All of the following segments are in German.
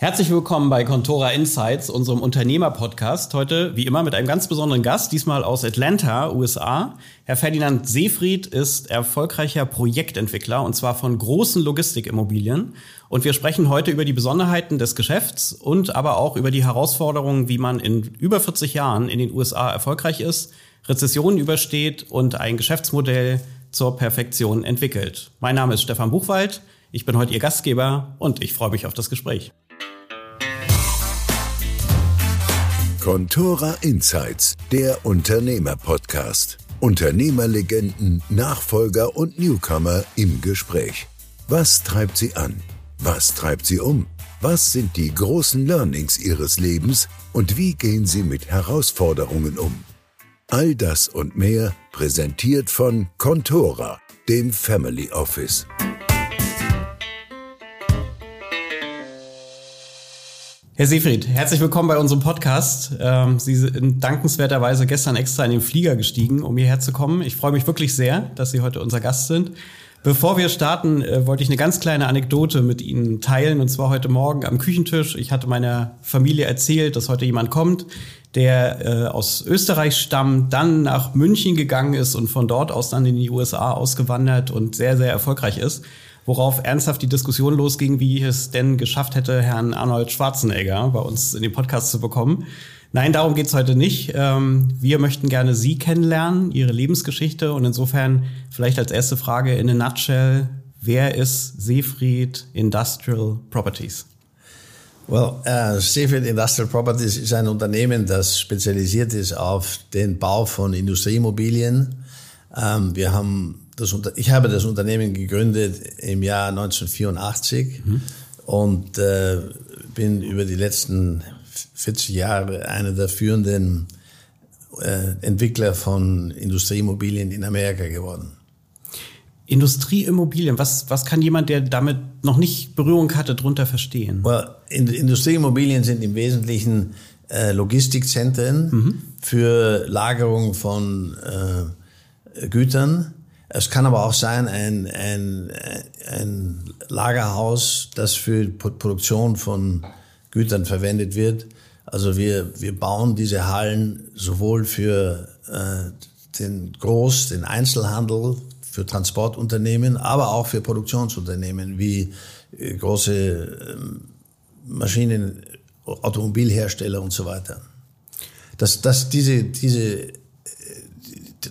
Herzlich willkommen bei Contora Insights, unserem Unternehmer-Podcast. Heute, wie immer, mit einem ganz besonderen Gast, diesmal aus Atlanta, USA. Herr Ferdinand Seefried ist erfolgreicher Projektentwickler und zwar von großen Logistikimmobilien. Und wir sprechen heute über die Besonderheiten des Geschäfts und aber auch über die Herausforderungen, wie man in über 40 Jahren in den USA erfolgreich ist, Rezessionen übersteht und ein Geschäftsmodell zur Perfektion entwickelt. Mein Name ist Stefan Buchwald. Ich bin heute Ihr Gastgeber und ich freue mich auf das Gespräch. Contora Insights, der Unternehmer-Podcast. Unternehmerlegenden, Nachfolger und Newcomer im Gespräch. Was treibt sie an? Was treibt sie um? Was sind die großen Learnings ihres Lebens und wie gehen sie mit Herausforderungen um? All das und mehr präsentiert von Contora, dem Family Office. Herr Seefried, herzlich willkommen bei unserem Podcast. Ähm, Sie sind dankenswerterweise gestern extra in den Flieger gestiegen, um hierher zu kommen. Ich freue mich wirklich sehr, dass Sie heute unser Gast sind. Bevor wir starten, äh, wollte ich eine ganz kleine Anekdote mit Ihnen teilen. Und zwar heute Morgen am Küchentisch. Ich hatte meiner Familie erzählt, dass heute jemand kommt, der äh, aus Österreich stammt, dann nach München gegangen ist und von dort aus dann in die USA ausgewandert und sehr, sehr erfolgreich ist worauf ernsthaft die Diskussion losging, wie ich es denn geschafft hätte, Herrn Arnold Schwarzenegger bei uns in den Podcast zu bekommen. Nein, darum geht's heute nicht. Ähm, wir möchten gerne Sie kennenlernen, Ihre Lebensgeschichte und insofern vielleicht als erste Frage in a nutshell, wer ist Seefried Industrial Properties? Well, uh, Seefried Industrial Properties ist ein Unternehmen, das spezialisiert ist auf den Bau von Industrieimmobilien. Ähm, wir haben das, ich habe das Unternehmen gegründet im Jahr 1984 mhm. und äh, bin über die letzten 40 Jahre einer der führenden äh, Entwickler von Industrieimmobilien in Amerika geworden. Industrieimmobilien, was, was kann jemand, der damit noch nicht Berührung hatte, darunter verstehen? Well, Industrieimmobilien sind im Wesentlichen äh, Logistikzentren mhm. für Lagerung von äh, Gütern es kann aber auch sein, ein, ein, ein Lagerhaus, das für Produktion von Gütern verwendet wird. Also wir, wir bauen diese Hallen sowohl für äh, den Groß-, den Einzelhandel, für Transportunternehmen, aber auch für Produktionsunternehmen wie äh, große äh, Maschinen, Automobilhersteller und so weiter. Das, das, diese, diese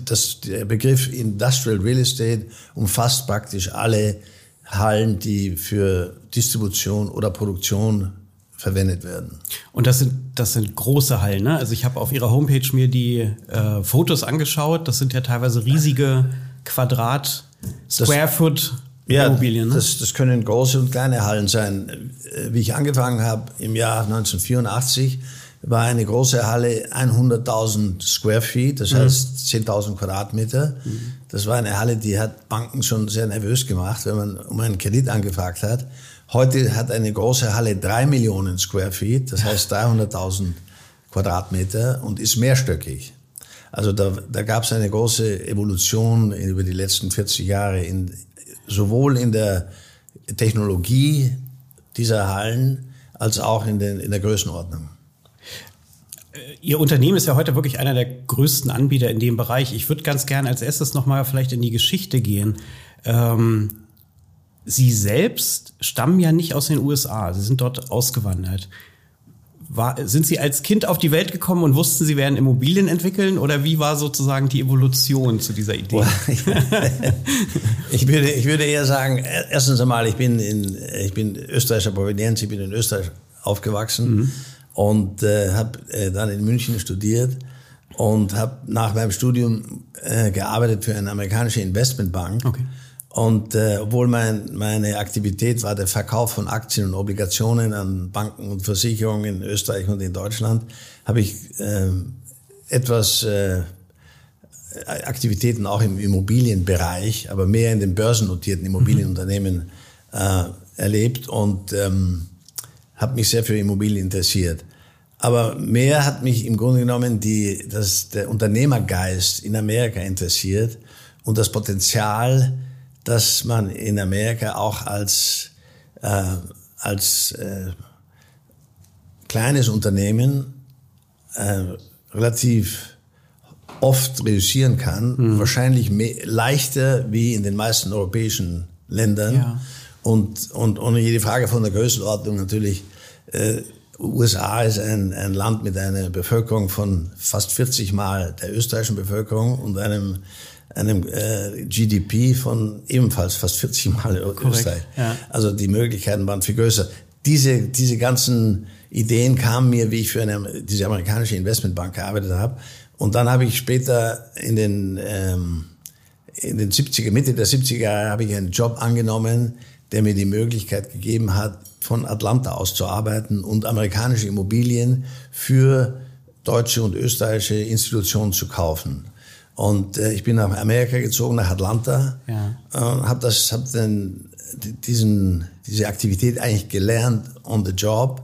das, der Begriff Industrial Real Estate umfasst praktisch alle Hallen, die für Distribution oder Produktion verwendet werden. Und das sind, das sind große Hallen, ne? Also ich habe auf Ihrer Homepage mir die äh, Fotos angeschaut. Das sind ja teilweise riesige Quadrat, Square Foot Immobilien. Ja, ne? das, das können große und kleine Hallen sein. Wie ich angefangen habe im Jahr 1984, war eine große Halle 100.000 Square Feet, das mhm. heißt 10.000 Quadratmeter. Mhm. Das war eine Halle, die hat Banken schon sehr nervös gemacht, wenn man um einen Kredit angefragt hat. Heute hat eine große Halle drei Millionen Square Feet, das heißt 300.000 Quadratmeter und ist mehrstöckig. Also da, da gab es eine große Evolution über die letzten 40 Jahre, in, sowohl in der Technologie dieser Hallen als auch in, den, in der Größenordnung. Ihr Unternehmen ist ja heute wirklich einer der größten Anbieter in dem Bereich. Ich würde ganz gerne als erstes nochmal vielleicht in die Geschichte gehen. Ähm, Sie selbst stammen ja nicht aus den USA. Sie sind dort ausgewandert. War, sind Sie als Kind auf die Welt gekommen und wussten, Sie werden Immobilien entwickeln? Oder wie war sozusagen die Evolution zu dieser Idee? ich, würde, ich würde eher sagen, erstens einmal, ich bin, in, ich bin österreichischer Provenienz, ich bin in Österreich aufgewachsen. Mhm und äh, habe äh, dann in München studiert und habe nach meinem Studium äh, gearbeitet für eine amerikanische Investmentbank. Okay. Und äh, obwohl mein, meine Aktivität war der Verkauf von Aktien und Obligationen an Banken und Versicherungen in Österreich und in Deutschland, habe ich äh, etwas äh, Aktivitäten auch im Immobilienbereich, aber mehr in den börsennotierten Immobilienunternehmen mhm. äh, erlebt und ähm, habe mich sehr für Immobilien interessiert. Aber mehr hat mich im Grunde genommen die, das, der Unternehmergeist in Amerika interessiert und das Potenzial, dass man in Amerika auch als, äh, als äh, kleines Unternehmen äh, relativ oft reduzieren kann, mhm. wahrscheinlich mehr, leichter wie in den meisten europäischen Ländern. Ja. Und, und ohne jede Frage von der Größenordnung natürlich, äh, USA ist ein, ein Land mit einer Bevölkerung von fast 40 Mal der österreichischen Bevölkerung und einem, einem äh, GDP von ebenfalls fast 40 Mal Korrekt, Österreich. Ja. Also die Möglichkeiten waren viel größer. Diese, diese ganzen Ideen kamen mir, wie ich für eine, diese amerikanische Investmentbank gearbeitet habe. Und dann habe ich später in den, ähm, in den 70er, Mitte der 70er Jahre habe ich einen Job angenommen, der mir die Möglichkeit gegeben hat, von Atlanta aus zu arbeiten und amerikanische Immobilien für deutsche und österreichische Institutionen zu kaufen. Und äh, ich bin nach Amerika gezogen, nach Atlanta, ja. und habe das, habe dann diesen, diese Aktivität eigentlich gelernt on the job.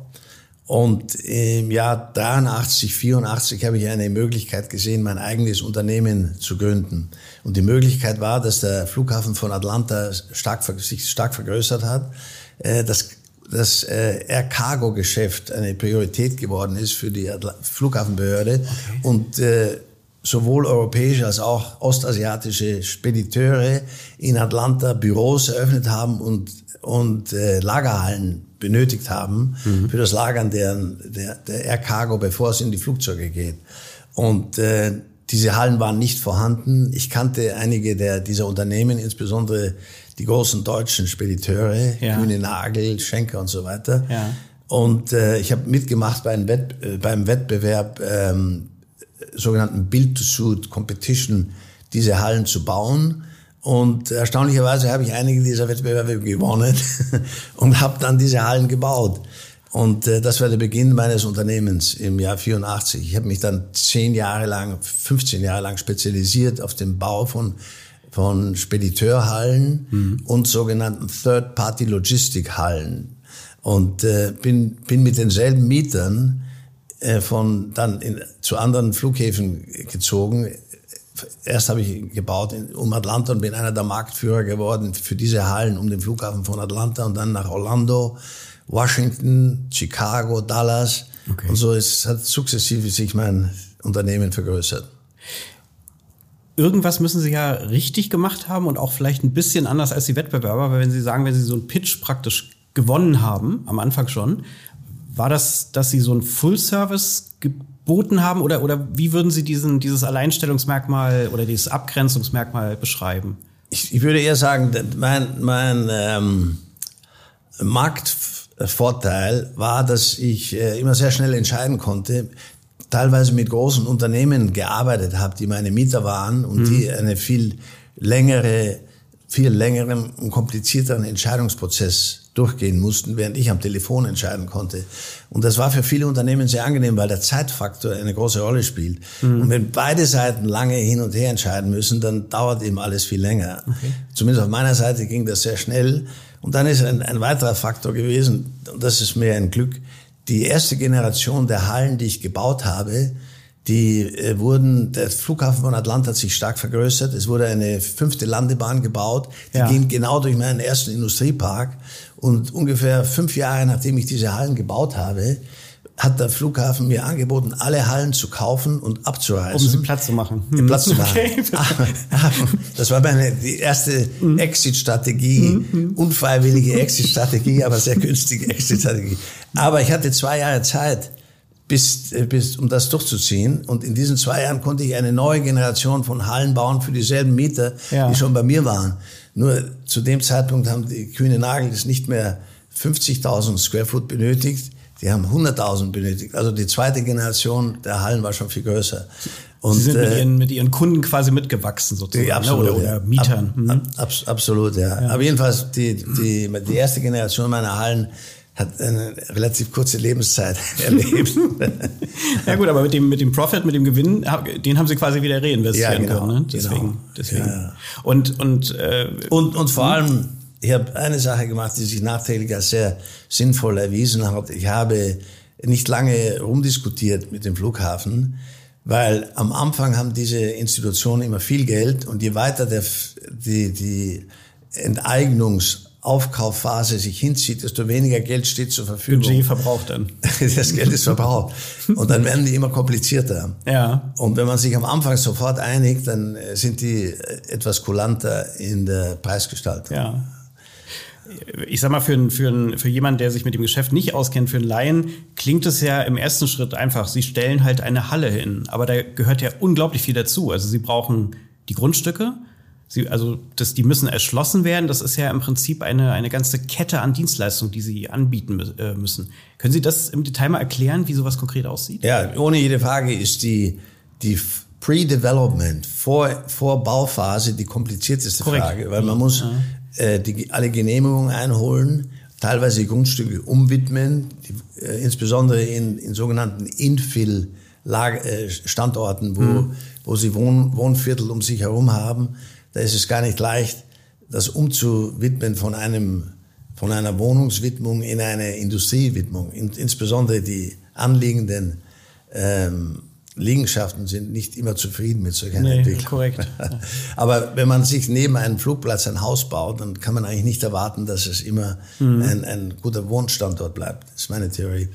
Und im Jahr 83, 84 habe ich eine Möglichkeit gesehen, mein eigenes Unternehmen zu gründen. Und die Möglichkeit war, dass der Flughafen von Atlanta stark, sich stark vergrößert hat, äh, dass das äh, Air Cargo Geschäft eine Priorität geworden ist für die Flughafenbehörde okay. und äh, sowohl europäische als auch ostasiatische Spediteure in Atlanta Büros eröffnet haben und und äh, Lagerhallen benötigt haben mhm. für das Lagern der, der, der Air Cargo, bevor es in die Flugzeuge geht. Und äh, diese Hallen waren nicht vorhanden. Ich kannte einige der, dieser Unternehmen, insbesondere die großen deutschen Spediteure, ja. Kühne Nagel, Schenker und so weiter. Ja. Und äh, ich habe mitgemacht bei Wett, äh, beim Wettbewerb ähm, sogenannten Build-to-Suit Competition, diese Hallen zu bauen. Und erstaunlicherweise habe ich einige dieser Wettbewerbe gewonnen und habe dann diese Hallen gebaut. Und äh, das war der Beginn meines Unternehmens im Jahr 84. Ich habe mich dann zehn Jahre lang, 15 Jahre lang spezialisiert auf den Bau von von Spediteurhallen mhm. und sogenannten Third-Party-Logistik-Hallen. Und äh, bin, bin mit denselben Mietern von dann in, zu anderen Flughäfen gezogen. Erst habe ich gebaut in, um Atlanta und bin einer der Marktführer geworden für diese Hallen um den Flughafen von Atlanta und dann nach Orlando, Washington, Chicago, Dallas. Okay. Und so ist, hat sukzessive sich mein Unternehmen vergrößert irgendwas müssen Sie ja richtig gemacht haben und auch vielleicht ein bisschen anders als die Wettbewerber, weil wenn Sie sagen, wenn Sie so einen Pitch praktisch gewonnen haben, am Anfang schon, war das, dass Sie so einen Full-Service geboten haben oder, oder wie würden Sie diesen, dieses Alleinstellungsmerkmal oder dieses Abgrenzungsmerkmal beschreiben? Ich, ich würde eher sagen, mein, mein ähm, Marktvorteil war, dass ich äh, immer sehr schnell entscheiden konnte, teilweise mit großen Unternehmen gearbeitet habe, die meine Mieter waren und mhm. die eine viel längere, viel längeren und komplizierteren Entscheidungsprozess durchgehen mussten, während ich am Telefon entscheiden konnte. Und das war für viele Unternehmen sehr angenehm, weil der Zeitfaktor eine große Rolle spielt. Mhm. Und wenn beide Seiten lange hin und her entscheiden müssen, dann dauert eben alles viel länger. Okay. Zumindest auf meiner Seite ging das sehr schnell. Und dann ist ein, ein weiterer Faktor gewesen, und das ist mir ein Glück, die erste Generation der Hallen, die ich gebaut habe, die äh, wurden, der Flughafen von Atlanta hat sich stark vergrößert. Es wurde eine fünfte Landebahn gebaut. Die ja. ging genau durch meinen ersten Industriepark. Und ungefähr fünf Jahre nachdem ich diese Hallen gebaut habe, hat der Flughafen mir angeboten, alle Hallen zu kaufen und abzureißen. Um sie Platz zu machen. Hm. Platz zu machen. Okay. Das war meine die erste mhm. Exit-Strategie, mhm. unfreiwillige Exit-Strategie, aber sehr günstige Exit-Strategie. Aber ich hatte zwei Jahre Zeit, bis, äh, bis, um das durchzuziehen. Und in diesen zwei Jahren konnte ich eine neue Generation von Hallen bauen für dieselben Mieter, ja. die schon bei mir waren. Nur zu dem Zeitpunkt haben die Kühne Nagel das nicht mehr 50.000 Square Foot benötigt die haben 100.000 benötigt. Also die zweite Generation der Hallen war schon viel größer. Und, Sie sind mit, äh, ihren, mit ihren Kunden quasi mitgewachsen sozusagen. Ja, absolut, oder, oder Mietern. Ab, mhm. ab, ab, absolut, ja. ja. Aber jedenfalls, die, die, die erste Generation meiner Hallen hat eine relativ kurze Lebenszeit erlebt. ja gut, aber mit dem, mit dem Profit, mit dem Gewinn, den haben sie quasi wieder reinvestieren ja, genau, können. Ne? Deswegen, genau. deswegen. Ja. Und, und, äh, und, und vor allem ich habe eine Sache gemacht, die sich nachträglich als sehr sinnvoll erwiesen hat. Ich habe nicht lange rumdiskutiert mit dem Flughafen, weil am Anfang haben diese Institutionen immer viel Geld und je weiter der, die, die Enteignungs Aufkaufphase sich hinzieht, desto weniger Geld steht zur Verfügung. Budget verbraucht dann. das Geld ist verbraucht. Und dann werden die immer komplizierter. Ja. Und wenn man sich am Anfang sofort einigt, dann sind die etwas kulanter in der Preisgestaltung. Ja. Ich sag mal, für, für, für jemanden, der sich mit dem Geschäft nicht auskennt, für einen Laien, klingt es ja im ersten Schritt einfach. Sie stellen halt eine Halle hin, aber da gehört ja unglaublich viel dazu. Also Sie brauchen die Grundstücke, Sie, also das, die müssen erschlossen werden. Das ist ja im Prinzip eine, eine ganze Kette an Dienstleistungen, die Sie anbieten äh, müssen. Können Sie das im Detail mal erklären, wie sowas konkret aussieht? Ja, ohne jede Frage ist die, die Pre-Development, vor, vor Bauphase die komplizierteste Korrekt. Frage, weil man muss ja. äh, die, alle Genehmigungen einholen, teilweise Grundstücke umwidmen, die, äh, insbesondere in, in sogenannten Infill- äh, Standorten, wo, mhm. wo sie Wohn, Wohnviertel um sich herum haben da ist es gar nicht leicht, das umzuwidmen von einem von einer Wohnungswidmung in eine Industriewidmung. insbesondere die anliegenden ähm, Liegenschaften sind nicht immer zufrieden mit solchen nee, Entwicklungen. Korrekt. Aber wenn man sich neben einem Flugplatz ein Haus baut, dann kann man eigentlich nicht erwarten, dass es immer mhm. ein, ein, guter Wohnstandort bleibt. Das ist meine Theorie.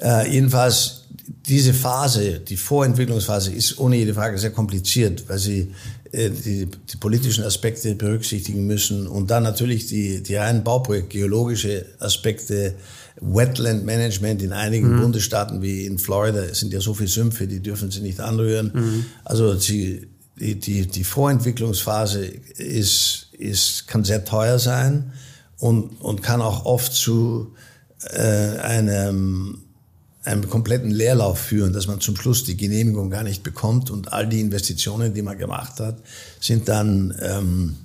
Äh, jedenfalls diese Phase, die Vorentwicklungsphase, ist ohne jede Frage sehr kompliziert, weil sie die, die, politischen Aspekte berücksichtigen müssen und dann natürlich die, die reinen Bauprojekt, geologische Aspekte, Wetland Management in einigen mhm. Bundesstaaten wie in Florida sind ja so viele Sümpfe, die dürfen sie nicht anrühren. Mhm. Also die, die, die Vorentwicklungsphase ist, ist, kann sehr teuer sein und, und kann auch oft zu äh, einem einem kompletten Leerlauf führen, dass man zum Schluss die Genehmigung gar nicht bekommt und all die Investitionen, die man gemacht hat, sind dann, ähm,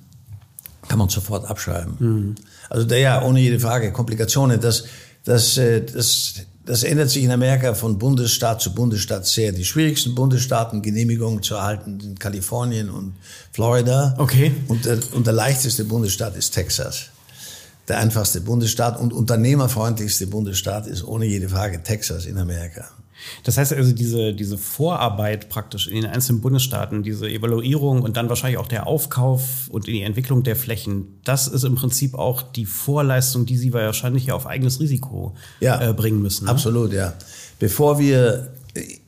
kann man sofort abschreiben. Mhm. Also da ja, ohne jede Frage, Komplikationen, das, das, äh, das, das ändert sich in Amerika von Bundesstaat zu Bundesstaat sehr. Die schwierigsten Bundesstaaten, Genehmigungen zu erhalten, sind Kalifornien und Florida. Okay. Und der, und der leichteste Bundesstaat ist Texas der einfachste Bundesstaat und unternehmerfreundlichste Bundesstaat ist ohne jede Frage Texas in Amerika. Das heißt also, diese, diese Vorarbeit praktisch in den einzelnen Bundesstaaten, diese Evaluierung und dann wahrscheinlich auch der Aufkauf und die Entwicklung der Flächen, das ist im Prinzip auch die Vorleistung, die Sie wahrscheinlich ja auf eigenes Risiko ja, äh, bringen müssen. Ne? Absolut, ja. Bevor wir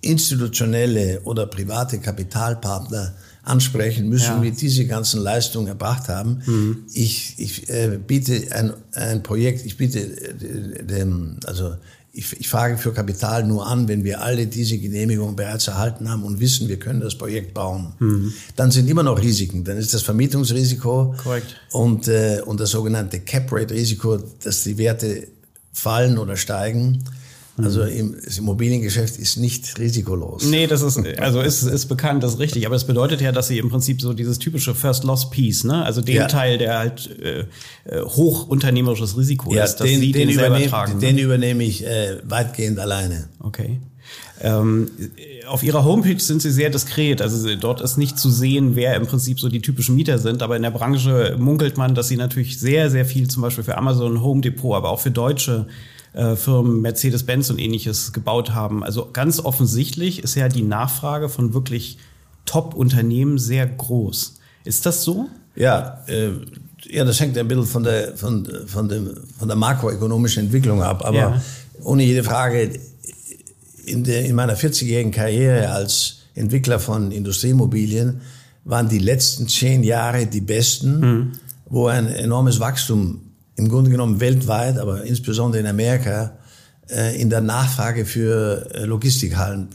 institutionelle oder private Kapitalpartner ansprechen müssen, ja. wir diese ganzen Leistungen erbracht haben. Mhm. Ich, ich äh, biete ein, ein Projekt, ich biete äh, dem, also ich, ich frage für Kapital nur an, wenn wir alle diese Genehmigungen bereits erhalten haben und wissen, wir können das Projekt bauen. Mhm. Dann sind immer noch Risiken. Dann ist das Vermietungsrisiko Korrekt. Und, äh, und das sogenannte Cap-Rate-Risiko, dass die Werte fallen oder steigen. Also mhm. im, das Immobiliengeschäft ist nicht risikolos. Nee, das ist, also ist, ist bekannt, das ist richtig. Aber das bedeutet ja, dass sie im Prinzip so dieses typische First Loss Piece, ne? Also den ja. Teil, der halt äh, äh hochunternehmerisches Risiko ja, ist, dass den, sie den, den selber tragen. Den ne? übernehme ich äh, weitgehend alleine. Okay. Ähm, auf ihrer Homepage sind sie sehr diskret. Also dort ist nicht zu sehen, wer im Prinzip so die typischen Mieter sind. Aber in der Branche munkelt man, dass sie natürlich sehr, sehr viel zum Beispiel für Amazon Home Depot, aber auch für deutsche äh, Firmen Mercedes-Benz und ähnliches gebaut haben. Also ganz offensichtlich ist ja die Nachfrage von wirklich Top-Unternehmen sehr groß. Ist das so? Ja, äh, ja, das hängt ein bisschen von der, von, von, dem, von der makroökonomischen Entwicklung ab. Aber ja. ohne jede Frage, in, der, in meiner 40-jährigen Karriere als Entwickler von Industriemobilien waren die letzten zehn Jahre die besten, mhm. wo ein enormes Wachstum im Grunde genommen weltweit, aber insbesondere in Amerika, äh, in der Nachfrage für äh, Logistikhallen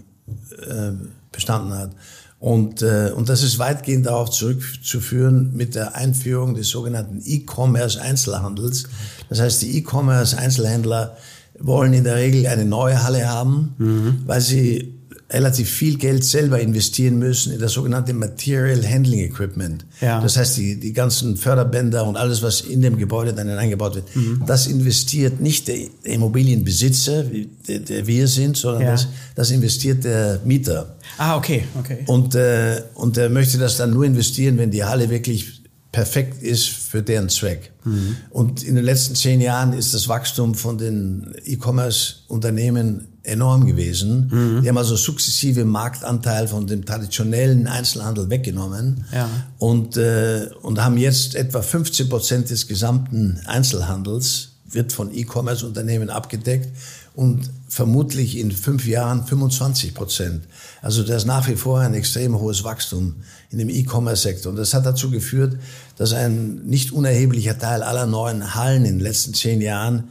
äh, bestanden hat. Und, und das ist weitgehend darauf zurückzuführen mit der Einführung des sogenannten E-Commerce Einzelhandels. Das heißt, die E-Commerce Einzelhändler wollen in der Regel eine neue Halle haben, mhm. weil sie relativ viel Geld selber investieren müssen in das sogenannte Material Handling Equipment. Ja. Das heißt, die, die ganzen Förderbänder und alles, was in dem Gebäude dann eingebaut wird, mhm. das investiert nicht der Immobilienbesitzer, der, der wir sind, sondern ja. das, das investiert der Mieter. Ah, okay, okay. Und, äh, und er möchte das dann nur investieren, wenn die Halle wirklich perfekt ist für deren Zweck. Mhm. Und in den letzten zehn Jahren ist das Wachstum von den E-Commerce-Unternehmen enorm gewesen. Mhm. Die haben also sukzessive Marktanteil von dem traditionellen Einzelhandel weggenommen ja. und, äh, und haben jetzt etwa 15 Prozent des gesamten Einzelhandels wird von E-Commerce-Unternehmen abgedeckt und vermutlich in fünf Jahren 25 Prozent. Also da ist nach wie vor ein extrem hohes Wachstum in dem E-Commerce-Sektor. Und das hat dazu geführt, dass ein nicht unerheblicher Teil aller neuen Hallen in den letzten zehn Jahren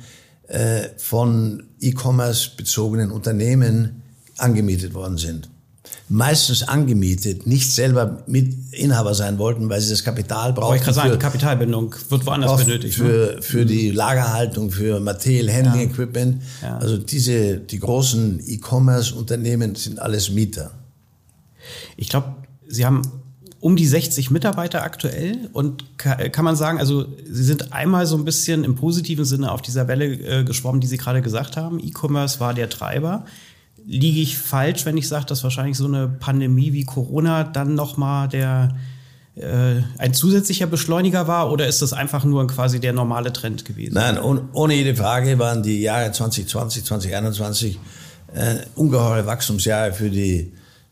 äh, von E-Commerce bezogenen Unternehmen angemietet worden sind meistens angemietet, nicht selber Mitinhaber sein wollten, weil sie das Kapital brauchen. ich gerade sagen, die Kapitalbindung wird woanders benötigt. Für, ne? für die Lagerhaltung, für Material Handling ja. Equipment. Ja. Also diese, die großen E-Commerce-Unternehmen sind alles Mieter. Ich glaube, Sie haben um die 60 Mitarbeiter aktuell und kann man sagen, also Sie sind einmal so ein bisschen im positiven Sinne auf dieser Welle äh, geschwommen, die Sie gerade gesagt haben. E-Commerce war der Treiber liege ich falsch, wenn ich sage, dass wahrscheinlich so eine Pandemie wie Corona dann nochmal der äh, ein zusätzlicher Beschleuniger war oder ist das einfach nur quasi der normale Trend gewesen? Nein, ohne, ohne jede Frage waren die Jahre 2020, 2021 äh, ungeheure Wachstumsjahre für die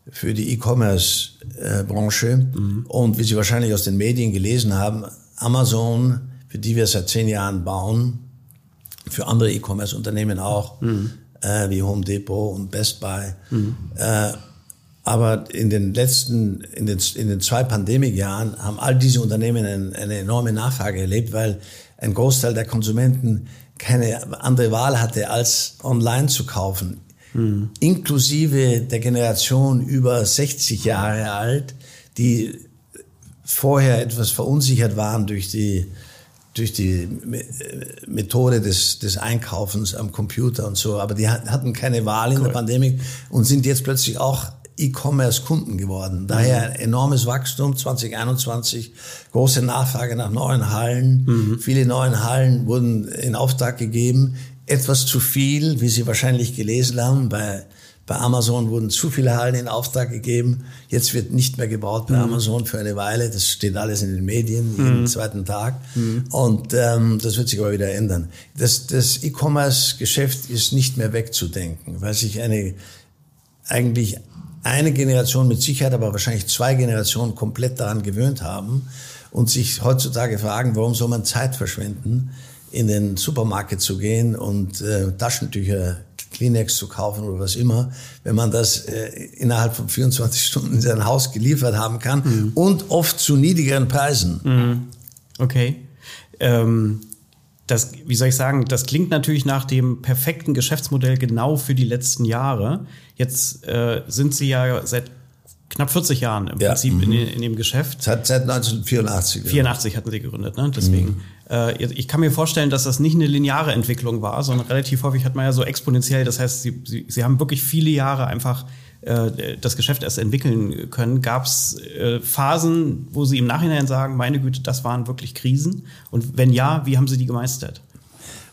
für die E-Commerce-Branche. Mhm. Und wie Sie wahrscheinlich aus den Medien gelesen haben, Amazon, für die wir seit zehn Jahren bauen, für andere E-Commerce-Unternehmen auch, mhm äh, wie Home Depot und Best Buy. Mhm. Äh, aber in den letzten, in den, in den zwei Pandemikjahren haben all diese Unternehmen eine, eine enorme Nachfrage erlebt, weil ein Großteil der Konsumenten keine andere Wahl hatte, als online zu kaufen. Mhm. Inklusive der Generation über 60 Jahre alt, die vorher etwas verunsichert waren durch die durch die Methode des, des Einkaufens am Computer und so. Aber die hatten keine Wahl in cool. der Pandemie und sind jetzt plötzlich auch E-Commerce-Kunden geworden. Daher mhm. enormes Wachstum 2021, große Nachfrage nach neuen Hallen. Mhm. Viele neuen Hallen wurden in Auftrag gegeben. Etwas zu viel, wie Sie wahrscheinlich gelesen haben, bei bei Amazon wurden zu viele Hallen in Auftrag gegeben. Jetzt wird nicht mehr gebaut bei mhm. Amazon für eine Weile. Das steht alles in den Medien jeden mhm. zweiten Tag. Mhm. Und ähm, das wird sich aber wieder ändern. Das, das E-Commerce-Geschäft ist nicht mehr wegzudenken, weil sich eine eigentlich eine Generation mit Sicherheit, aber wahrscheinlich zwei Generationen komplett daran gewöhnt haben und sich heutzutage fragen, warum soll man Zeit verschwenden, in den Supermarkt zu gehen und äh, Taschentücher Kleenex zu kaufen oder was immer, wenn man das äh, innerhalb von 24 Stunden in sein Haus geliefert haben kann mhm. und oft zu niedrigeren Preisen. Mhm. Okay. Ähm, das, wie soll ich sagen, das klingt natürlich nach dem perfekten Geschäftsmodell genau für die letzten Jahre. Jetzt äh, sind Sie ja seit knapp 40 Jahren im ja. Prinzip mhm. in, in, dem Geschäft. Seit, seit 1984. 84 hatten Sie gegründet, ne? Deswegen. Äh, ich kann mir vorstellen, dass das nicht eine lineare Entwicklung war, sondern relativ häufig hat man ja so exponentiell. Das heißt, Sie, Sie, Sie haben wirklich viele Jahre einfach äh, das Geschäft erst entwickeln können. Gab es äh, Phasen, wo Sie im Nachhinein sagen, meine Güte, das waren wirklich Krisen? Und wenn ja, wie haben Sie die gemeistert?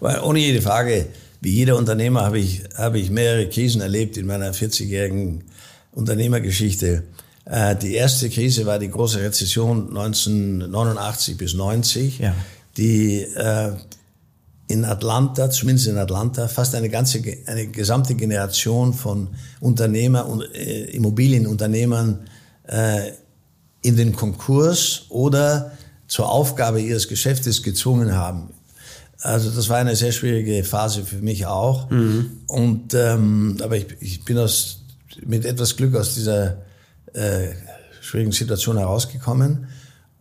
Weil ohne jede Frage, wie jeder Unternehmer habe ich, habe ich mehrere Krisen erlebt in meiner 40-jährigen Unternehmergeschichte. Die erste Krise war die große Rezession 1989 bis 90. Ja die äh, in Atlanta, zumindest in Atlanta, fast eine ganze, eine gesamte Generation von Unternehmer und äh, Immobilienunternehmern äh, in den Konkurs oder zur Aufgabe ihres Geschäftes gezwungen haben. Also das war eine sehr schwierige Phase für mich auch. Mhm. Und ähm, aber ich, ich bin aus mit etwas Glück aus dieser äh, schwierigen Situation herausgekommen.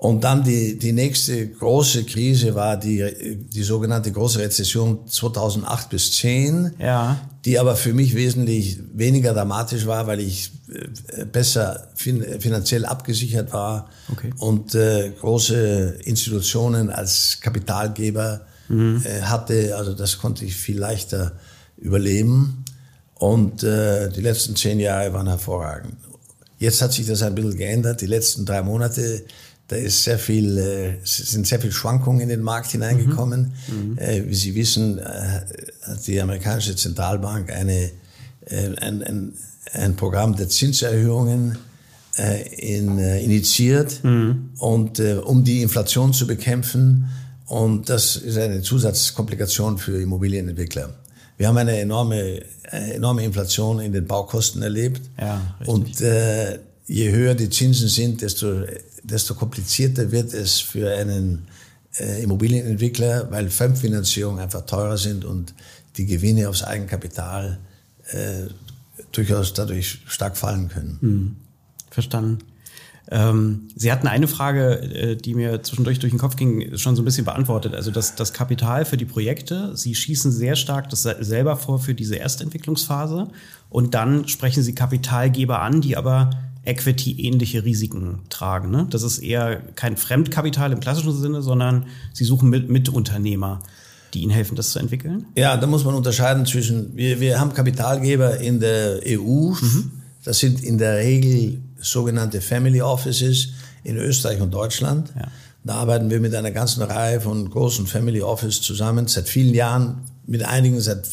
Und dann die, die nächste große Krise war die, die sogenannte große Rezession 2008 bis 10, ja. die aber für mich wesentlich weniger dramatisch war, weil ich äh, besser fin finanziell abgesichert war okay. und äh, große Institutionen als Kapitalgeber mhm. äh, hatte. Also das konnte ich viel leichter überleben. Und äh, die letzten zehn Jahre waren hervorragend. Jetzt hat sich das ein bisschen geändert. Die letzten drei Monate da ist sehr viel, äh, sind sehr viel Schwankungen in den Markt hineingekommen. Mhm. Äh, wie Sie wissen, äh, hat die amerikanische Zentralbank eine, ein, ein, ein Programm der Zinserhöhungen äh, in, äh, initiiert mhm. und äh, um die Inflation zu bekämpfen. Und das ist eine Zusatzkomplikation für Immobilienentwickler. Wir haben eine enorme, eine enorme Inflation in den Baukosten erlebt. Ja, und äh, je höher die Zinsen sind, desto, desto komplizierter wird es für einen äh, Immobilienentwickler, weil Fremdfinanzierung einfach teurer sind und die Gewinne aufs Eigenkapital äh, durchaus dadurch stark fallen können. Hm. Verstanden. Ähm, Sie hatten eine Frage, äh, die mir zwischendurch durch den Kopf ging, schon so ein bisschen beantwortet. Also das, das Kapital für die Projekte, Sie schießen sehr stark das selber vor für diese Erstentwicklungsphase und dann sprechen Sie Kapitalgeber an, die aber Equity-ähnliche Risiken tragen. Ne? Das ist eher kein Fremdkapital im klassischen Sinne, sondern Sie suchen mit, Mitunternehmer die Ihnen helfen, das zu entwickeln? Ja, da muss man unterscheiden zwischen, wir, wir haben Kapitalgeber in der EU, mhm. das sind in der Regel sogenannte Family Offices in Österreich und Deutschland. Ja. Da arbeiten wir mit einer ganzen Reihe von großen Family Offices zusammen, seit vielen Jahren, mit einigen seit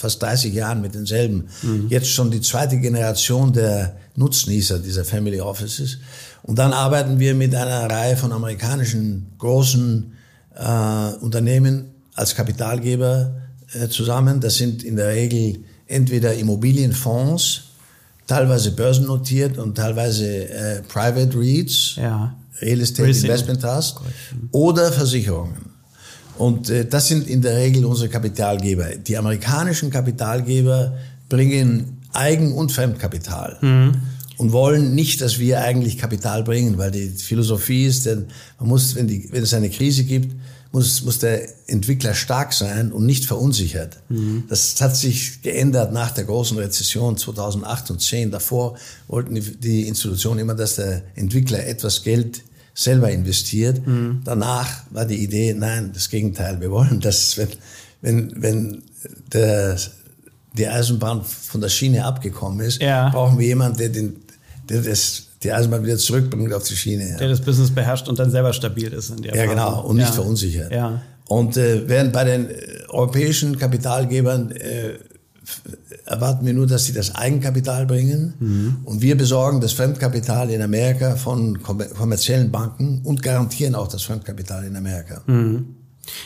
fast 30 Jahren mit denselben. Mhm. Jetzt schon die zweite Generation der Nutznießer dieser Family Offices. Und dann arbeiten wir mit einer Reihe von amerikanischen großen äh, Unternehmen als Kapitalgeber äh, zusammen. Das sind in der Regel entweder Immobilienfonds, teilweise börsennotiert und teilweise äh, Private REITs, ja. Real Estate Real Investment Trust oder Versicherungen. Und äh, das sind in der Regel unsere Kapitalgeber. Die amerikanischen Kapitalgeber bringen Eigen- und Fremdkapital. Mhm. Und wollen nicht, dass wir eigentlich Kapital bringen, weil die Philosophie ist, denn man muss, wenn, die, wenn es eine Krise gibt, muss, muss der Entwickler stark sein und nicht verunsichert. Mhm. Das hat sich geändert nach der großen Rezession 2008 und 2010. Davor wollten die, die Institutionen immer, dass der Entwickler etwas Geld selber investiert. Mhm. Danach war die Idee, nein, das Gegenteil. Wir wollen, dass wenn, wenn, wenn der, die Eisenbahn von der Schiene abgekommen ist, ja. brauchen wir jemanden, der, den, der das die Eisenbahn wieder zurückbringt auf die Schiene. Ja. Der das Business beherrscht und dann selber stabil ist. In der ja, genau, und nicht ja. verunsichert. Ja. Und äh, während bei den äh, europäischen Kapitalgebern äh, erwarten wir nur, dass sie das Eigenkapital bringen mhm. und wir besorgen das Fremdkapital in Amerika von kommerziellen Banken und garantieren auch das Fremdkapital in Amerika. Mhm.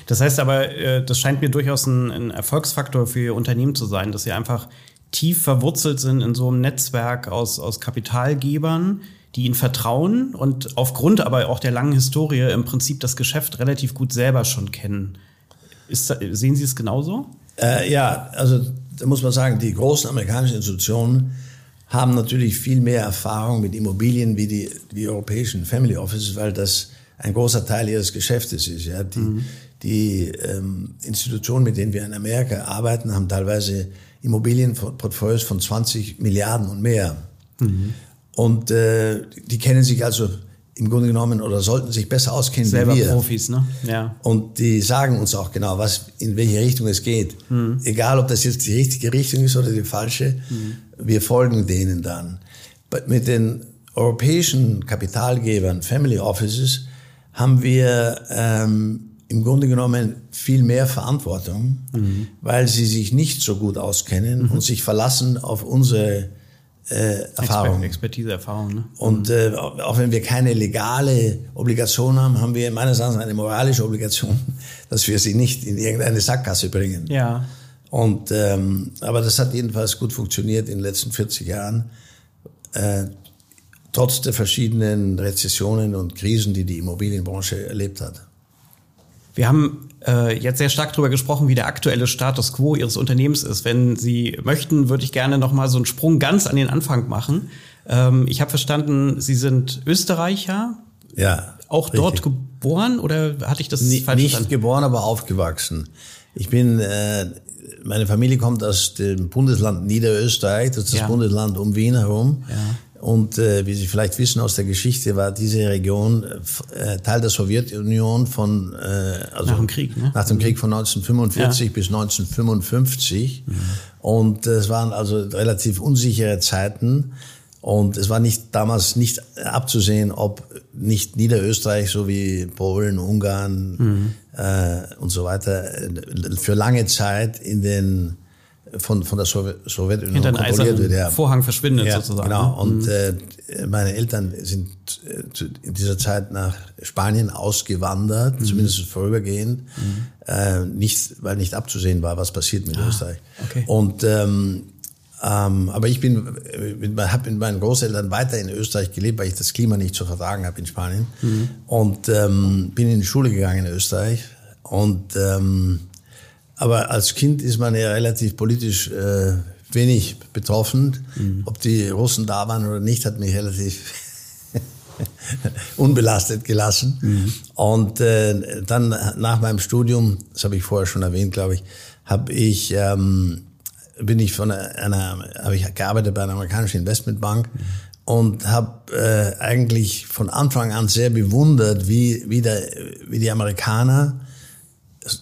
Das heißt aber, äh, das scheint mir durchaus ein, ein Erfolgsfaktor für Ihr Unternehmen zu sein, dass Sie einfach tief verwurzelt sind in so einem Netzwerk aus, aus Kapitalgebern, die ihnen vertrauen und aufgrund aber auch der langen Historie im Prinzip das Geschäft relativ gut selber schon kennen. Ist, sehen Sie es genauso? Äh, ja, also da muss man sagen, die großen amerikanischen Institutionen haben natürlich viel mehr Erfahrung mit Immobilien wie die, die europäischen Family Offices, weil das ein großer Teil ihres Geschäftes ist. Ja. Die, mhm. die ähm, Institutionen, mit denen wir in Amerika arbeiten, haben teilweise Immobilienportfolios von 20 Milliarden und mehr. Mhm. Und äh, die kennen sich also im Grunde genommen oder sollten sich besser auskennen Selber wie wir. Profis, ne? Ja. Und die sagen uns auch genau, was in welche Richtung es geht. Mhm. Egal, ob das jetzt die richtige Richtung ist oder die falsche, mhm. wir folgen denen dann. Mit den europäischen Kapitalgebern, Family Offices, haben wir ähm, im Grunde genommen viel mehr Verantwortung, mhm. weil sie sich nicht so gut auskennen mhm. und sich verlassen auf unsere äh, Erfahrung. Expertise, Erfahrung. Ne? Und äh, auch wenn wir keine legale Obligation haben, haben wir meines Erachtens eine moralische Obligation, dass wir sie nicht in irgendeine Sackgasse bringen. Ja. Und ähm, aber das hat jedenfalls gut funktioniert in den letzten 40 Jahren, äh, trotz der verschiedenen Rezessionen und Krisen, die die Immobilienbranche erlebt hat. Wir haben äh, jetzt sehr stark darüber gesprochen, wie der aktuelle Status quo Ihres Unternehmens ist. Wenn Sie möchten, würde ich gerne noch mal so einen Sprung ganz an den Anfang machen. Ähm, ich habe verstanden, Sie sind Österreicher. Ja. Auch richtig. dort geboren oder hatte ich das N falsch Nicht verstanden? geboren, aber aufgewachsen. Ich bin, äh, meine Familie kommt aus dem Bundesland Niederösterreich, das ist das ja. Bundesland um Wien herum. Ja. Und äh, wie Sie vielleicht wissen aus der Geschichte, war diese Region äh, Teil der Sowjetunion von äh, also nach dem Krieg, ne? nach dem Krieg von 1945 ja. bis 1955. Mhm. Und es waren also relativ unsichere Zeiten. Und es war nicht damals nicht abzusehen, ob nicht Niederösterreich sowie Polen, Ungarn mhm. äh, und so weiter äh, für lange Zeit in den von, von der Sowjetunion Hinter kontrolliert wird. Ja. Vorhang verschwindet ja, sozusagen. Genau. Und mhm. äh, meine Eltern sind äh, in dieser Zeit nach Spanien ausgewandert, mhm. zumindest vorübergehend, mhm. äh, nicht, weil nicht abzusehen war, was passiert mit ah, Österreich. Okay. Und ähm, ähm, aber ich bin, habe mit meinen Großeltern weiter in Österreich gelebt, weil ich das Klima nicht zu vertragen habe in Spanien. Mhm. Und ähm, bin in die Schule gegangen in Österreich. Und ähm, aber als Kind ist man ja relativ politisch äh, wenig betroffen. Mhm. Ob die Russen da waren oder nicht, hat mich relativ unbelastet gelassen. Mhm. Und äh, dann nach meinem Studium, das habe ich vorher schon erwähnt, glaube ich, habe ich ähm, bin ich von einer, habe ich gearbeitet bei einer amerikanischen Investmentbank mhm. und habe äh, eigentlich von Anfang an sehr bewundert, wie wie, der, wie die Amerikaner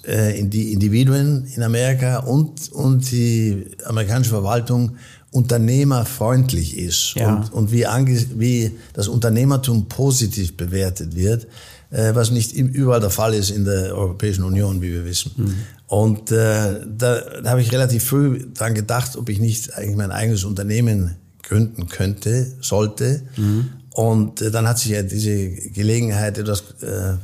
äh, in die Individuen in Amerika und, und die amerikanische Verwaltung unternehmerfreundlich ist ja. und, und wie, ange, wie das Unternehmertum positiv bewertet wird, äh, was nicht überall der Fall ist in der Europäischen Union, wie wir wissen. Mhm. Und äh, da, da habe ich relativ früh dran gedacht, ob ich nicht eigentlich mein eigenes Unternehmen gründen könnte, sollte. Mhm. Und äh, dann hat sich ja diese Gelegenheit etwas äh,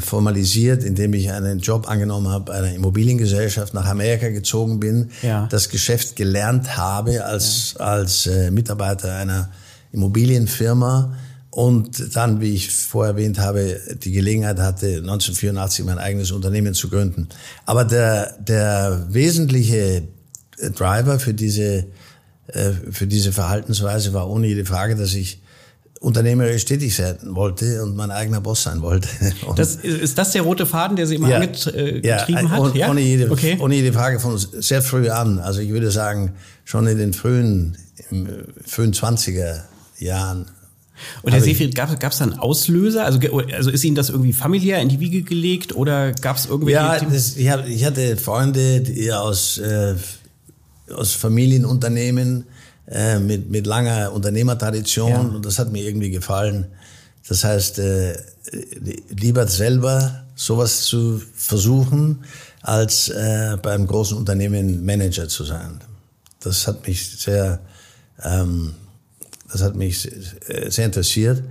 formalisiert, indem ich einen Job angenommen habe bei einer Immobiliengesellschaft, nach Amerika gezogen bin, ja. das Geschäft gelernt habe als, ja. als äh, Mitarbeiter einer Immobilienfirma und dann, wie ich vorher erwähnt habe, die Gelegenheit hatte, 1984 mein eigenes Unternehmen zu gründen. Aber der, der wesentliche Driver für diese, äh, für diese Verhaltensweise war ohne jede Frage, dass ich unternehmerisch tätig sein wollte und mein eigener Boss sein wollte. Das, ist das der rote Faden, der Sie immer ja, angetrieben ja, hat? Und, ja? Ohne, jede, okay. ohne jede Frage von sehr früh an. Also ich würde sagen, schon in den frühen, frühen 20er Jahren. Und Herr Seefried, gab es da einen Auslöser? Also, also ist Ihnen das irgendwie familiär in die Wiege gelegt oder gab es irgendwelche... Ja, das, ich, hab, ich hatte Freunde, die aus, äh, aus Familienunternehmen äh, mit, mit langer Unternehmertradition ja. und das hat mir irgendwie gefallen. Das heißt, äh, lieber selber sowas zu versuchen, als äh, beim großen Unternehmen Manager zu sein. Das hat mich sehr, ähm, das hat mich sehr interessiert.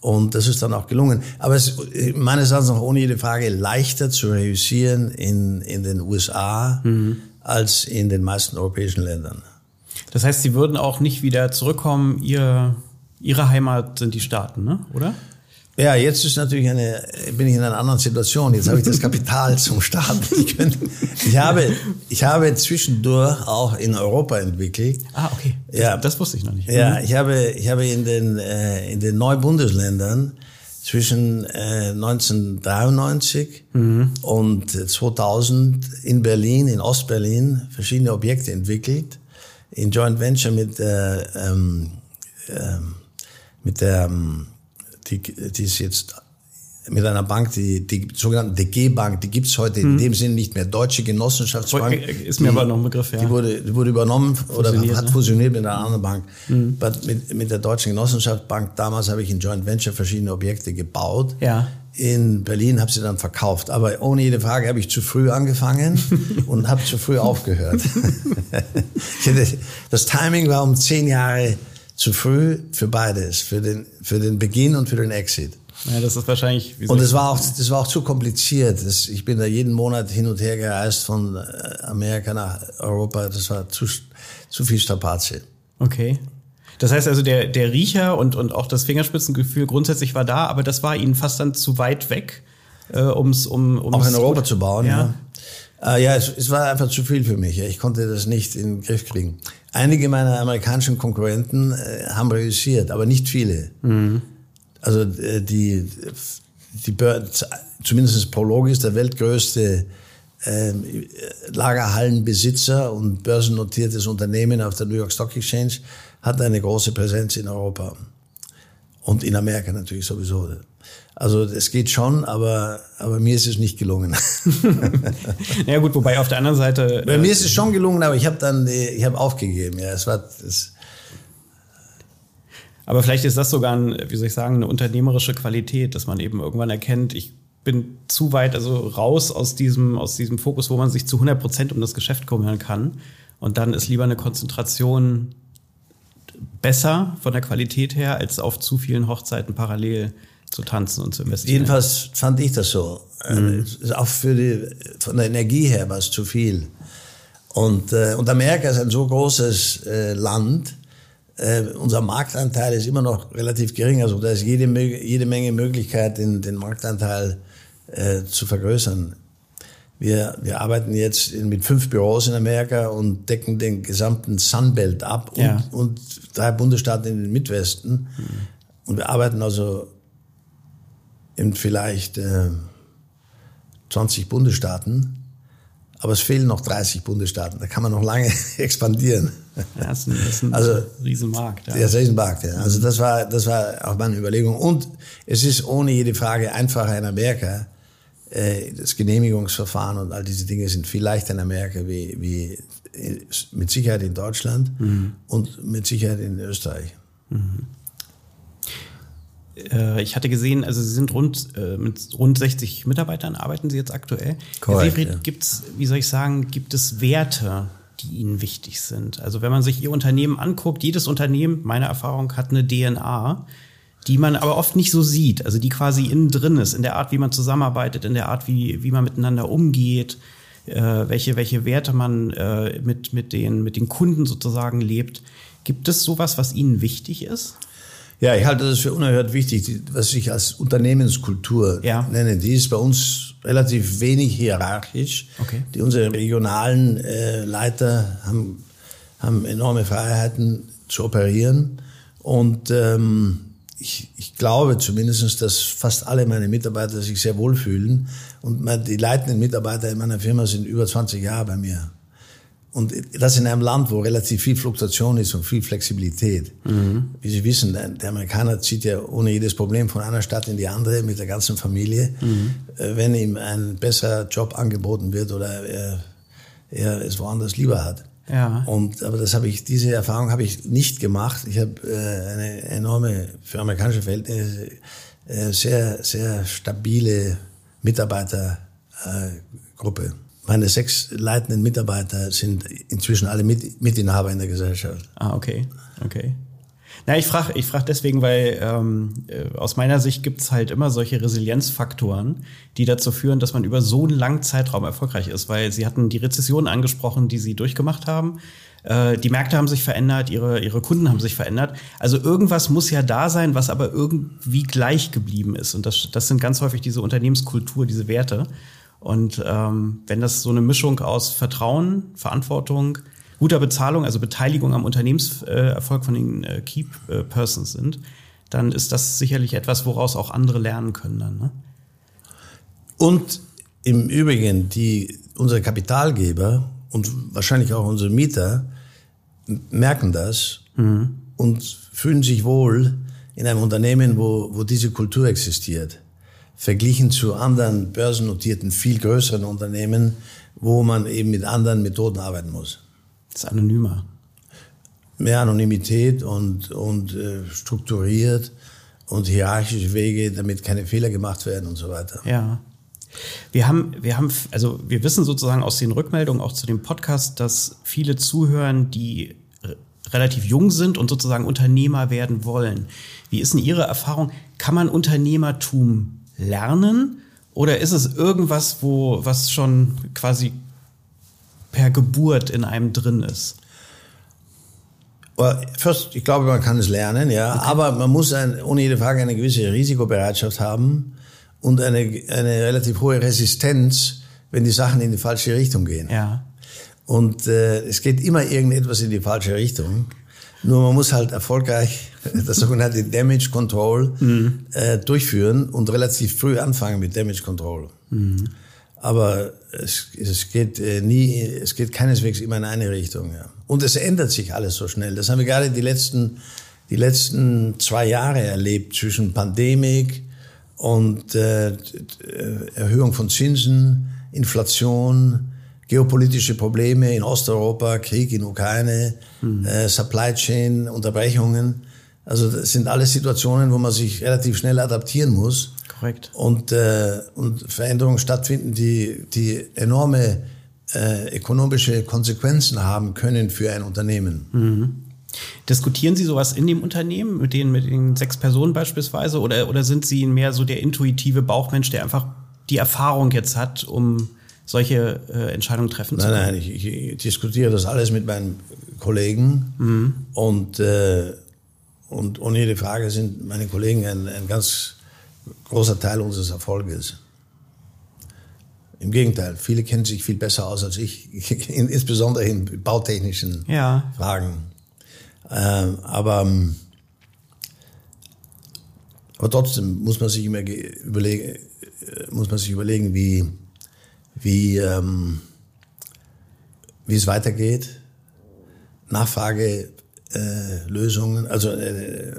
Und das ist dann auch gelungen. Aber es ist meines Erachtens noch ohne jede Frage leichter zu realisieren in, in den USA mhm. als in den meisten europäischen Ländern. Das heißt, Sie würden auch nicht wieder zurückkommen. Ihr, Ihre Heimat sind die Staaten, ne? oder? Ja, jetzt ist natürlich eine, bin ich in einer anderen Situation. Jetzt habe ich das Kapital zum Starten. Ich habe, ich habe zwischendurch auch in Europa entwickelt. Ah, okay. Ja, das wusste ich noch nicht. Ja, mhm. ich habe, ich habe in den, äh, in den Neubundesländern zwischen äh, 1993 mhm. und 2000 in Berlin, in Ostberlin, verschiedene Objekte entwickelt in Joint Venture mit, äh, ähm, ähm, mit der, ähm, die, die ist jetzt mit einer Bank, die, die sogenannte DG-Bank, die gibt's heute hm. in dem Sinne nicht mehr. Deutsche Genossenschaftsbank. Ist mir die, aber noch ein Begriff, ja. Die wurde, die wurde übernommen oder hat ne? fusioniert mit einer anderen Bank. Hm. Mit, mit der Deutschen Genossenschaftsbank, damals habe ich in Joint Venture verschiedene Objekte gebaut. Ja in Berlin, habe sie dann verkauft. Aber ohne jede Frage habe ich zu früh angefangen und habe zu früh aufgehört. das Timing war um zehn Jahre zu früh für beides, für den, für den Beginn und für den Exit. Ja, das ist wahrscheinlich. Und es war auch, das war auch zu kompliziert. Das, ich bin da jeden Monat hin und her gereist von äh, Amerika nach Europa. Das war zu, zu viel Strapaze. Okay. Das heißt also, der, der Riecher und, und auch das Fingerspitzengefühl grundsätzlich war da, aber das war ihnen fast dann zu weit weg, äh, um's, um ums auch in Europa zu bauen. Ja, ja. Äh, ja es, es war einfach zu viel für mich. Ich konnte das nicht in den Griff kriegen. Einige meiner amerikanischen Konkurrenten äh, haben realisiert, aber nicht viele. Mhm. Also äh, die, die zumindest Prologis, der weltgrößte äh, Lagerhallenbesitzer und börsennotiertes Unternehmen auf der New York Stock Exchange, hat eine große Präsenz in Europa. Und in Amerika natürlich sowieso. Also es geht schon, aber, aber mir ist es nicht gelungen. ja gut, wobei auf der anderen Seite... Bei mir ist es schon gelungen, aber ich habe dann ich habe aufgegeben. Ja, es war... Es, aber vielleicht ist das sogar, ein, wie soll ich sagen, eine unternehmerische Qualität, dass man eben irgendwann erkennt, ich bin zu weit also raus aus diesem, aus diesem Fokus, wo man sich zu 100 Prozent um das Geschäft kümmern kann Und dann ist lieber eine Konzentration besser von der Qualität her, als auf zu vielen Hochzeiten parallel zu tanzen und zu investieren. Jedenfalls fand ich das so. Mhm. Äh, auch für die, von der Energie her war es zu viel. Und, äh, und Amerika ist ein so großes äh, Land, äh, unser Marktanteil ist immer noch relativ gering. Also da ist jede, jede Menge Möglichkeit, den, den Marktanteil äh, zu vergrößern. Wir, wir arbeiten jetzt mit fünf Büros in Amerika und decken den gesamten Sunbelt ab und, ja. und drei Bundesstaaten in den Midwesten. Mhm. Und wir arbeiten also in vielleicht äh, 20 Bundesstaaten. Aber es fehlen noch 30 Bundesstaaten. Da kann man noch lange expandieren. Ja, das ist ein, das ist ein also, Riesenmarkt. Ja. Der Riesenmarkt, ja. Also das war, das war auch meine Überlegung. Und es ist ohne jede Frage einfacher in Amerika, das Genehmigungsverfahren und all diese Dinge sind viel leichter in Amerika wie, wie mit Sicherheit in Deutschland mhm. und mit Sicherheit in Österreich. Mhm. Äh, ich hatte gesehen, also Sie sind rund äh, mit rund 60 Mitarbeitern arbeiten Sie jetzt aktuell. Korrekt, ja. gibt es, wie soll ich sagen, gibt es Werte, die Ihnen wichtig sind? Also wenn man sich Ihr Unternehmen anguckt, jedes Unternehmen, meiner Erfahrung, hat eine DNA die man aber oft nicht so sieht, also die quasi innen drin ist, in der Art, wie man zusammenarbeitet, in der Art, wie, wie man miteinander umgeht, äh, welche, welche Werte man äh, mit, mit, den, mit den Kunden sozusagen lebt. Gibt es sowas, was Ihnen wichtig ist? Ja, ich halte das für unerhört wichtig, was ich als Unternehmenskultur ja. nenne. Die ist bei uns relativ wenig hierarchisch. Okay. Die, unsere regionalen äh, Leiter haben, haben enorme Freiheiten zu operieren. Und ähm, ich, ich glaube zumindest, dass fast alle meine Mitarbeiter sich sehr wohlfühlen. Und die leitenden Mitarbeiter in meiner Firma sind über 20 Jahre bei mir. Und das in einem Land, wo relativ viel Fluktuation ist und viel Flexibilität. Mhm. Wie Sie wissen, der Amerikaner zieht ja ohne jedes Problem von einer Stadt in die andere mit der ganzen Familie. Mhm. Äh, wenn ihm ein besserer Job angeboten wird oder er, er es woanders lieber hat. Ja. Und, aber das habe ich, diese Erfahrung habe ich nicht gemacht. Ich habe äh, eine enorme, für amerikanische Verhältnisse, äh, sehr, sehr stabile Mitarbeitergruppe. Äh, Meine sechs leitenden Mitarbeiter sind inzwischen alle Mit Mitinhaber in der Gesellschaft. Ah, okay, okay. Na, ich frage ich frag deswegen, weil ähm, äh, aus meiner Sicht gibt es halt immer solche Resilienzfaktoren, die dazu führen, dass man über so einen langen Zeitraum erfolgreich ist. Weil Sie hatten die Rezession angesprochen, die Sie durchgemacht haben. Äh, die Märkte haben sich verändert, ihre, ihre Kunden haben sich verändert. Also irgendwas muss ja da sein, was aber irgendwie gleich geblieben ist. Und das, das sind ganz häufig diese Unternehmenskultur, diese Werte. Und ähm, wenn das so eine Mischung aus Vertrauen, Verantwortung, guter Bezahlung, also Beteiligung am Unternehmenserfolg von den äh, Key äh, Persons sind, dann ist das sicherlich etwas, woraus auch andere lernen können dann. Ne? Und im Übrigen, die, unsere Kapitalgeber und wahrscheinlich auch unsere Mieter merken das mhm. und fühlen sich wohl in einem Unternehmen, wo, wo diese Kultur existiert. Verglichen zu anderen börsennotierten, viel größeren Unternehmen, wo man eben mit anderen Methoden arbeiten muss. Das ist anonymer. Mehr Anonymität und, und äh, strukturiert und hierarchische Wege, damit keine Fehler gemacht werden und so weiter. Ja. Wir haben, wir haben, also wir wissen sozusagen aus den Rückmeldungen auch zu dem Podcast, dass viele zuhören, die relativ jung sind und sozusagen Unternehmer werden wollen. Wie ist denn Ihre Erfahrung? Kann man Unternehmertum lernen? Oder ist es irgendwas, wo, was schon quasi per Geburt in einem drin ist? First, ich glaube, man kann es lernen, ja, okay. aber man muss ein, ohne jede Frage eine gewisse Risikobereitschaft haben und eine, eine relativ hohe Resistenz, wenn die Sachen in die falsche Richtung gehen. Ja. Und äh, es geht immer irgendetwas in die falsche Richtung. Nur man muss halt erfolgreich das sogenannte Damage Control mhm. äh, durchführen und relativ früh anfangen mit Damage Control. Mhm. Aber es, es geht äh, nie, es geht keineswegs immer in eine Richtung. Ja. Und es ändert sich alles so schnell. Das haben wir gerade die letzten, die letzten zwei Jahre erlebt zwischen Pandemik und äh, Erhöhung von Zinsen, Inflation, geopolitische Probleme in Osteuropa, Krieg in Ukraine, mhm. äh, Supply Chain Unterbrechungen. Also das sind alles Situationen, wo man sich relativ schnell adaptieren muss. Korrekt. Und, äh, und Veränderungen stattfinden, die, die enorme äh, ökonomische Konsequenzen haben können für ein Unternehmen. Mhm. Diskutieren Sie sowas in dem Unternehmen mit den, mit den sechs Personen beispielsweise oder, oder sind Sie mehr so der intuitive Bauchmensch, der einfach die Erfahrung jetzt hat, um solche äh, Entscheidungen treffen nein, zu können? Nein, nein, ich, ich, diskutiere das alles mit meinen Kollegen mhm. und, äh, und ohne jede Frage sind meine Kollegen ein, ein ganz großer Teil unseres Erfolges. Im Gegenteil, viele kennen sich viel besser aus als ich, insbesondere in bautechnischen ja. Fragen. Ähm, aber, ähm, aber trotzdem muss man sich immer überlegen, äh, muss man sich überlegen, wie, wie, ähm, wie es weitergeht. Nachfragelösungen, äh, also äh,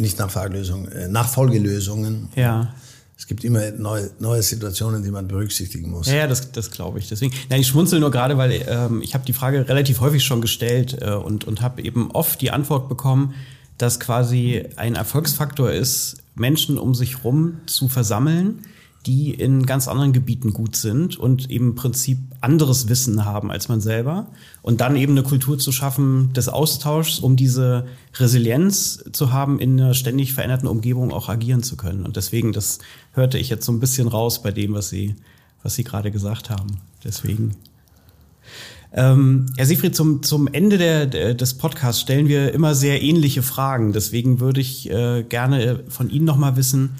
nicht Nachfragelösungen, äh, Nachfolgelösungen. Ja. Es gibt immer neue, neue Situationen, die man berücksichtigen muss. Ja, ja das, das glaube ich. Deswegen, na, ich schmunzel nur gerade, weil ähm, ich habe die Frage relativ häufig schon gestellt äh, und, und habe eben oft die Antwort bekommen, dass quasi ein Erfolgsfaktor ist, Menschen um sich rum zu versammeln, die in ganz anderen Gebieten gut sind und eben im Prinzip anderes Wissen haben als man selber. Und dann eben eine Kultur zu schaffen des Austauschs, um diese Resilienz zu haben, in einer ständig veränderten Umgebung auch agieren zu können. Und deswegen, das hörte ich jetzt so ein bisschen raus bei dem, was Sie, was Sie gerade gesagt haben. Deswegen. Ähm, Herr Siegfried, zum, zum Ende der, des Podcasts stellen wir immer sehr ähnliche Fragen. Deswegen würde ich äh, gerne von Ihnen nochmal wissen,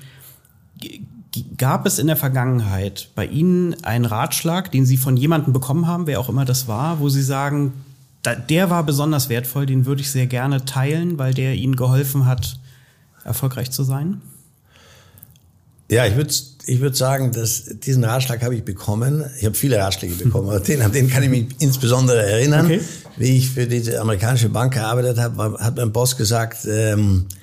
Gab es in der Vergangenheit bei Ihnen einen Ratschlag, den Sie von jemandem bekommen haben, wer auch immer das war, wo Sie sagen, der war besonders wertvoll, den würde ich sehr gerne teilen, weil der Ihnen geholfen hat, erfolgreich zu sein? Ja, ich würde ich würd sagen, dass diesen Ratschlag habe ich bekommen. Ich habe viele Ratschläge bekommen, aber den, an den kann ich mich insbesondere erinnern. Okay. Wie ich für diese amerikanische Bank gearbeitet habe, hat mein Boss gesagt, ähm, äh,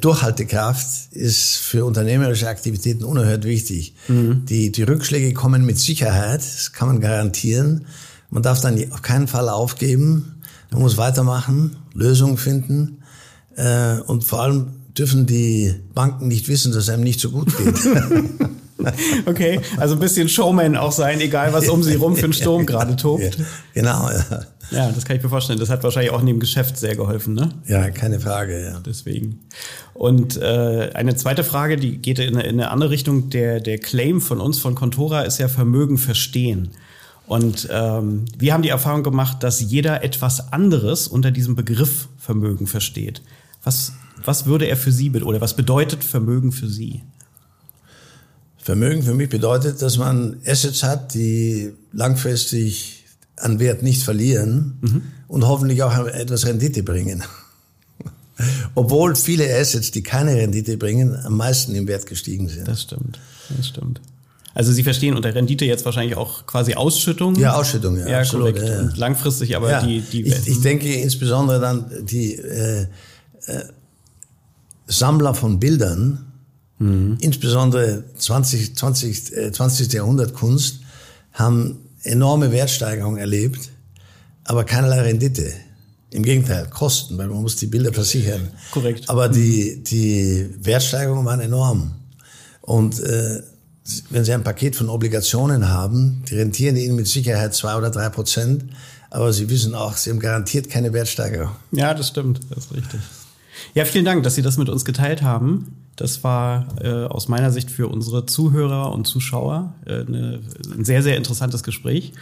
Durchhaltekraft ist für unternehmerische Aktivitäten unerhört wichtig. Mhm. Die, die Rückschläge kommen mit Sicherheit, das kann man garantieren. Man darf dann auf keinen Fall aufgeben. Man muss weitermachen, Lösungen finden. Äh, und vor allem dürfen die Banken nicht wissen, dass es einem nicht so gut geht. okay, also ein bisschen Showman auch sein, egal was um sie rum für einen Sturm gerade tobt. genau, ja. Ja, das kann ich mir vorstellen. Das hat wahrscheinlich auch in dem Geschäft sehr geholfen, ne? Ja, keine Frage, ja. Deswegen. Und äh, eine zweite Frage, die geht in eine, in eine andere Richtung. Der, der Claim von uns, von Contora, ist ja Vermögen verstehen. Und ähm, wir haben die Erfahrung gemacht, dass jeder etwas anderes unter diesem Begriff Vermögen versteht. Was, was würde er für Sie oder was bedeutet Vermögen für Sie? Vermögen für mich bedeutet, dass man Assets hat, die langfristig an Wert nicht verlieren mhm. und hoffentlich auch etwas Rendite bringen. Obwohl viele Assets, die keine Rendite bringen, am meisten im Wert gestiegen sind. Das stimmt, das stimmt. Also Sie verstehen unter Rendite jetzt wahrscheinlich auch quasi Ausschüttung? Ja, Ausschüttung, ja. Ja, absolut, korrekt. Ja. Und langfristig aber ja, die, die ich, ich denke insbesondere dann die äh, äh, Sammler von Bildern, mhm. insbesondere 20, 20, äh, 20. Jahrhundert Kunst, haben enorme Wertsteigerung erlebt, aber keinerlei Rendite. Im Gegenteil, Kosten, weil man muss die Bilder versichern. Korrekt. Aber die, die Wertsteigerungen waren enorm. Und äh, wenn Sie ein Paket von Obligationen haben, die rentieren Ihnen mit Sicherheit zwei oder drei Prozent, aber Sie wissen auch, Sie haben garantiert keine Wertsteigerung. Ja, das stimmt, das ist richtig. Ja, vielen Dank, dass Sie das mit uns geteilt haben. Das war äh, aus meiner Sicht für unsere Zuhörer und Zuschauer äh, eine, ein sehr, sehr interessantes Gespräch.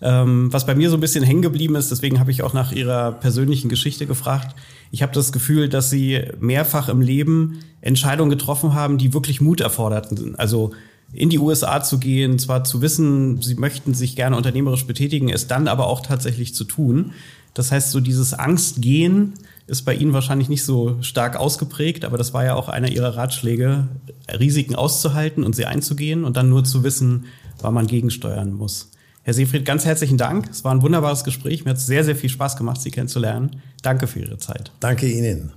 Ähm, was bei mir so ein bisschen hängen geblieben ist, deswegen habe ich auch nach Ihrer persönlichen Geschichte gefragt. Ich habe das Gefühl, dass Sie mehrfach im Leben Entscheidungen getroffen haben, die wirklich Mut erforderten. Also in die USA zu gehen, zwar zu wissen, Sie möchten sich gerne unternehmerisch betätigen, es dann aber auch tatsächlich zu tun. Das heißt, so dieses Angstgehen, ist bei Ihnen wahrscheinlich nicht so stark ausgeprägt, aber das war ja auch einer Ihrer Ratschläge, Risiken auszuhalten und sie einzugehen und dann nur zu wissen, wann man gegensteuern muss. Herr Seefried, ganz herzlichen Dank. Es war ein wunderbares Gespräch. Mir hat es sehr, sehr viel Spaß gemacht, Sie kennenzulernen. Danke für Ihre Zeit. Danke Ihnen.